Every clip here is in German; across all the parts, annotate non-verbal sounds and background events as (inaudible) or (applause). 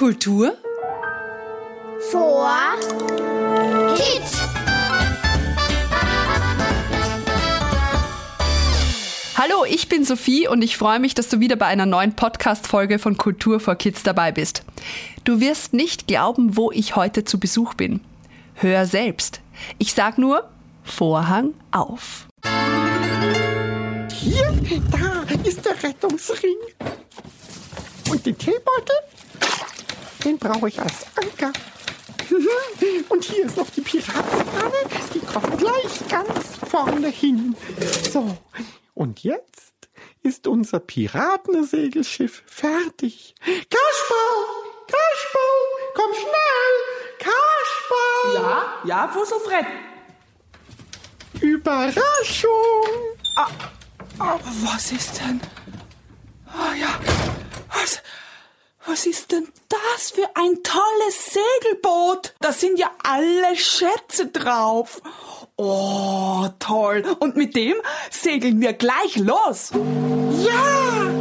Kultur vor Kids. Hallo, ich bin Sophie und ich freue mich, dass du wieder bei einer neuen Podcast-Folge von Kultur for Kids dabei bist. Du wirst nicht glauben, wo ich heute zu Besuch bin. Hör selbst. Ich sag nur Vorhang auf. Hier, da ist der Rettungsring. Und den Teebeutel, den brauche ich als Anker. (laughs) Und hier ist noch die Piratenfahne, die kommt gleich ganz vorne hin. So, und jetzt ist unser Piratensegelschiff fertig. Kasper! Kasper! Komm schnell! Kasper! Ja, ja, Fusselfred. Überraschung! Aber was ist denn? Ah ja, was ist denn das für ein tolles Segelboot? Da sind ja alle Schätze drauf. Oh, toll. Und mit dem segeln wir gleich los. Ja!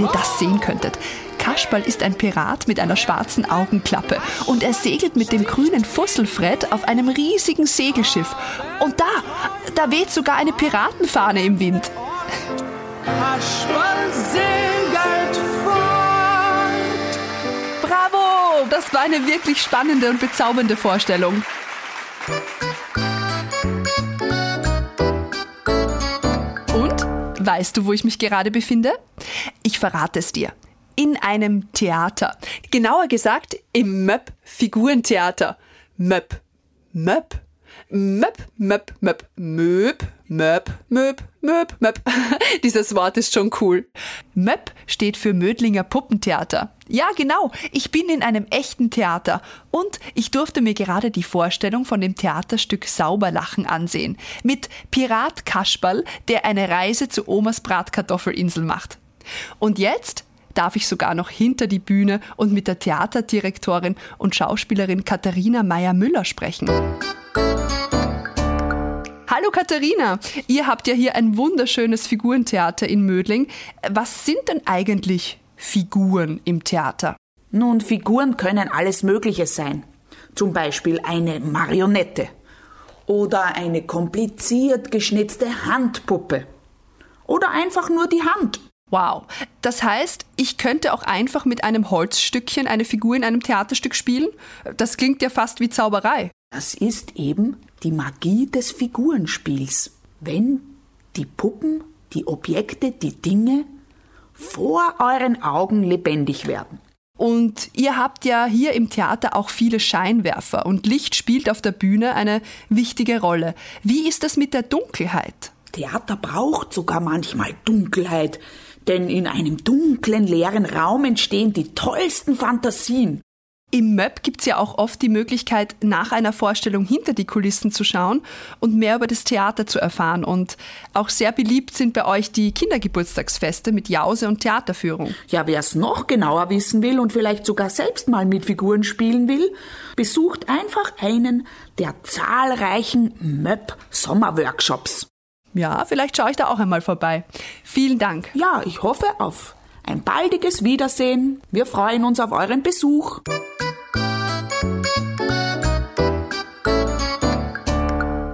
Wenn ihr das sehen könntet. Kasperl ist ein Pirat mit einer schwarzen Augenklappe und er segelt mit dem grünen Fusselfred auf einem riesigen Segelschiff. Und da, da weht sogar eine Piratenfahne im Wind. Kasperl segelt fort! Bravo! Das war eine wirklich spannende und bezaubernde Vorstellung. Weißt du, wo ich mich gerade befinde? Ich verrate es dir. In einem Theater. Genauer gesagt im Möpp Figurentheater. Möpp. Möpp. Möpp, Möpp, Möpp, Möp, Möp, Möp, Möp, Möp. (laughs) Dieses Wort ist schon cool. Möpp steht für Mödlinger Puppentheater. Ja, genau. Ich bin in einem echten Theater. Und ich durfte mir gerade die Vorstellung von dem Theaterstück Sauberlachen ansehen. Mit Pirat Kasperl, der eine Reise zu Omas Bratkartoffelinsel macht. Und jetzt darf ich sogar noch hinter die Bühne und mit der Theaterdirektorin und Schauspielerin Katharina Meyer-Müller sprechen. Hallo Katharina, ihr habt ja hier ein wunderschönes Figurentheater in Mödling. Was sind denn eigentlich Figuren im Theater? Nun, Figuren können alles Mögliche sein. Zum Beispiel eine Marionette oder eine kompliziert geschnitzte Handpuppe oder einfach nur die Hand. Wow, das heißt, ich könnte auch einfach mit einem Holzstückchen eine Figur in einem Theaterstück spielen? Das klingt ja fast wie Zauberei. Das ist eben die Magie des Figurenspiels. Wenn die Puppen, die Objekte, die Dinge vor euren Augen lebendig werden. Und ihr habt ja hier im Theater auch viele Scheinwerfer und Licht spielt auf der Bühne eine wichtige Rolle. Wie ist das mit der Dunkelheit? Theater braucht sogar manchmal Dunkelheit, denn in einem dunklen, leeren Raum entstehen die tollsten Fantasien. Im MÖP gibt's ja auch oft die Möglichkeit, nach einer Vorstellung hinter die Kulissen zu schauen und mehr über das Theater zu erfahren. Und auch sehr beliebt sind bei euch die Kindergeburtstagsfeste mit Jause und Theaterführung. Ja, wer es noch genauer wissen will und vielleicht sogar selbst mal mit Figuren spielen will, besucht einfach einen der zahlreichen MÖP Sommerworkshops. Ja, vielleicht schaue ich da auch einmal vorbei. Vielen Dank. Ja, ich hoffe auf ein baldiges Wiedersehen. Wir freuen uns auf euren Besuch.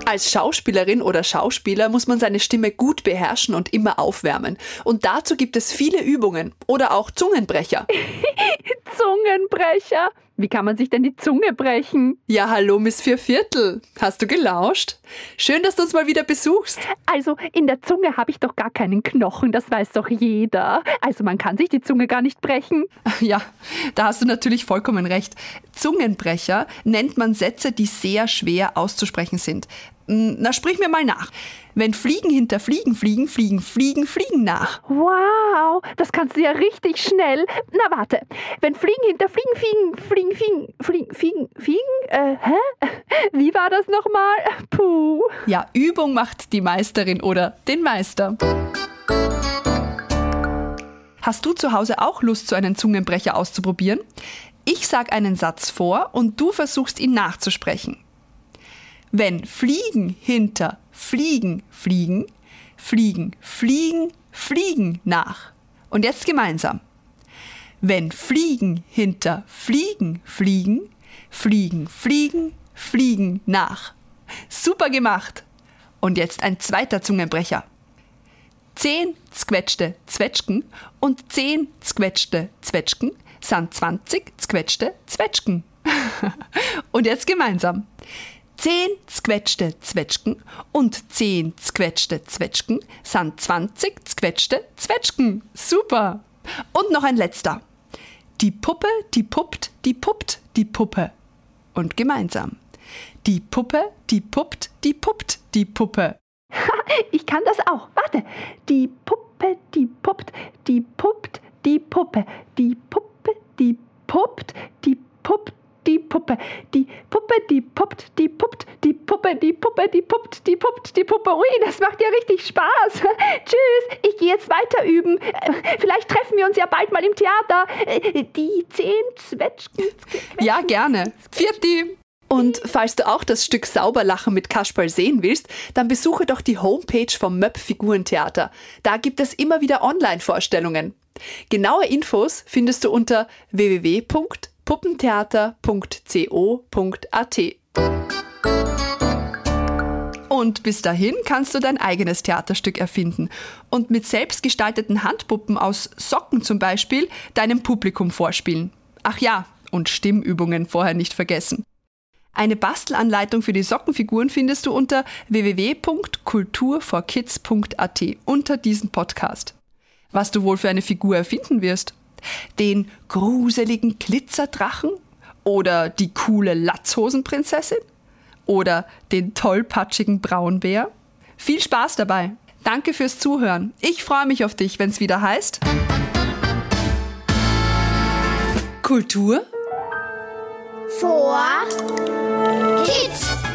Als Schauspielerin oder Schauspieler muss man seine Stimme gut beherrschen und immer aufwärmen. Und dazu gibt es viele Übungen oder auch Zungenbrecher. (laughs) Zungenbrecher. Wie kann man sich denn die Zunge brechen? Ja, hallo, Miss Vierviertel. Hast du gelauscht? Schön, dass du uns mal wieder besuchst. Also, in der Zunge habe ich doch gar keinen Knochen, das weiß doch jeder. Also, man kann sich die Zunge gar nicht brechen. (laughs) Ja, da hast du natürlich vollkommen recht. Zungenbrecher nennt man Sätze, die sehr schwer auszusprechen sind. Na, sprich mir mal nach. Wenn Fliegen hinter Fliegen fliegen, fliegen Fliegen Fliegen nach. Wow, das kannst du ja richtig schnell. Na warte, wenn Fliegen hinter Fliegen fliegen, fliegen, fliegen, fliegen, fliegen, fliegen, äh, hä? Wie war das nochmal? Puh. Ja, Übung macht die Meisterin oder den Meister. Hast du zu Hause auch Lust, so einen Zungenbrecher auszuprobieren? Ich sag einen Satz vor und du versuchst ihn nachzusprechen. Wenn Fliegen hinter Fliegen fliegen, fliegen, fliegen, fliegen nach. Und jetzt gemeinsam. Wenn Fliegen hinter Fliegen fliegen, fliegen, fliegen, fliegen nach. Super gemacht. Und jetzt ein zweiter Zungenbrecher. Zehn zquetschte Zwetschgen und zehn zquetschte Zwetschgen sind 20 zquetschte Zwetschgen. (laughs) und jetzt gemeinsam. Zehn zquetschte Zwetschgen und zehn zquetschte Zwetschgen sind 20 zquetschte Zwetschgen. Super! Und noch ein letzter. Die Puppe, die puppt, die puppt, die Puppe. Und gemeinsam. Die Puppe, die puppt, die puppt, die Puppe. (laughs) Ich kann das auch. Warte. Die Puppe, die puppt, die puppt, die Puppe. Die Puppe, die puppt, die puppt, Puppe. Die Puppe, die puppt, die puppt, die Puppe, die Puppe, die puppt, die puppt, die Puppe. Ui, das macht ja richtig Spaß. (laughs) Tschüss, ich gehe jetzt weiter üben. Vielleicht treffen wir uns ja bald mal im Theater. Die zehn Zwetschgen. Ja, gerne. Vierti. Und falls du auch das Stück Sauberlachen mit Kasperl sehen willst, dann besuche doch die Homepage vom Möpp Figurentheater. Da gibt es immer wieder Online-Vorstellungen. Genaue Infos findest du unter www.puppentheater.co.at. Und bis dahin kannst du dein eigenes Theaterstück erfinden und mit selbstgestalteten Handpuppen aus Socken zum Beispiel deinem Publikum vorspielen. Ach ja, und Stimmübungen vorher nicht vergessen. Eine Bastelanleitung für die Sockenfiguren findest du unter www.kulturforkids.at unter diesem Podcast. Was du wohl für eine Figur erfinden wirst? Den gruseligen Glitzerdrachen? Oder die coole Latzhosenprinzessin? Oder den tollpatschigen Braunbär? Viel Spaß dabei! Danke fürs Zuhören. Ich freue mich auf dich, wenn es wieder heißt. Kultur vor Kids.